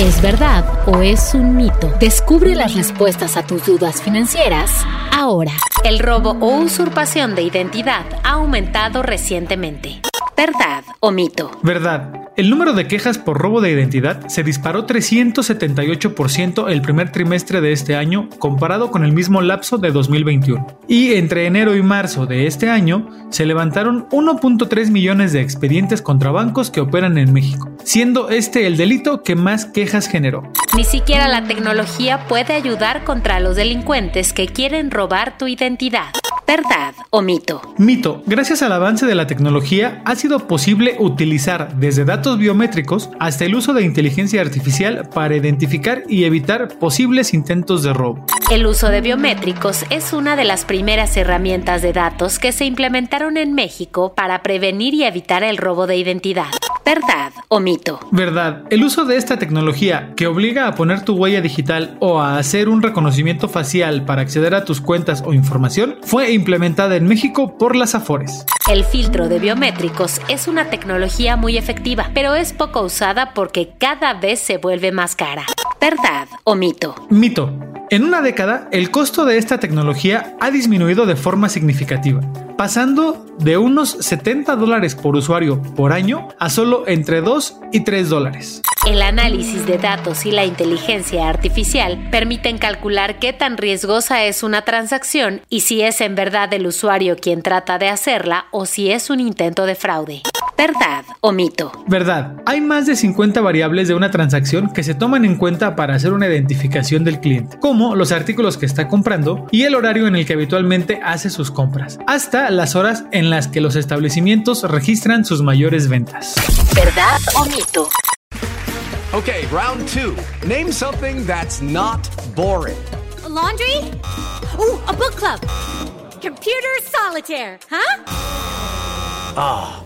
¿Es verdad o es un mito? Descubre las respuestas a tus dudas financieras ahora. El robo o usurpación de identidad ha aumentado recientemente. ¿Verdad o mito? Verdad. El número de quejas por robo de identidad se disparó 378% el primer trimestre de este año comparado con el mismo lapso de 2021. Y entre enero y marzo de este año se levantaron 1.3 millones de expedientes contra bancos que operan en México, siendo este el delito que más quejas generó. Ni siquiera la tecnología puede ayudar contra los delincuentes que quieren robar tu identidad. ¿Verdad o mito? Mito. Gracias al avance de la tecnología ha sido posible utilizar desde datos biométricos hasta el uso de inteligencia artificial para identificar y evitar posibles intentos de robo. El uso de biométricos es una de las primeras herramientas de datos que se implementaron en México para prevenir y evitar el robo de identidad. ¿Verdad o mito? Verdad. El uso de esta tecnología que obliga a poner tu huella digital o a hacer un reconocimiento facial para acceder a tus cuentas o información fue implementada en México por las Afores. El filtro de biométricos es una tecnología muy efectiva, pero es poco usada porque cada vez se vuelve más cara. ¿Verdad o mito? Mito. En una década, el costo de esta tecnología ha disminuido de forma significativa, pasando de unos 70 dólares por usuario por año a solo entre 2 y 3 dólares. El análisis de datos y la inteligencia artificial permiten calcular qué tan riesgosa es una transacción y si es en verdad el usuario quien trata de hacerla o si es un intento de fraude. ¿Verdad o mito? Verdad. Hay más de 50 variables de una transacción que se toman en cuenta para hacer una identificación del cliente, como los artículos que está comprando y el horario en el que habitualmente hace sus compras, hasta las horas en las que los establecimientos registran sus mayores ventas. ¿Verdad o mito? Okay, round two. Name something that's not boring. A laundry? Ooh, a book club. Computer solitaire, huh? Ah, oh,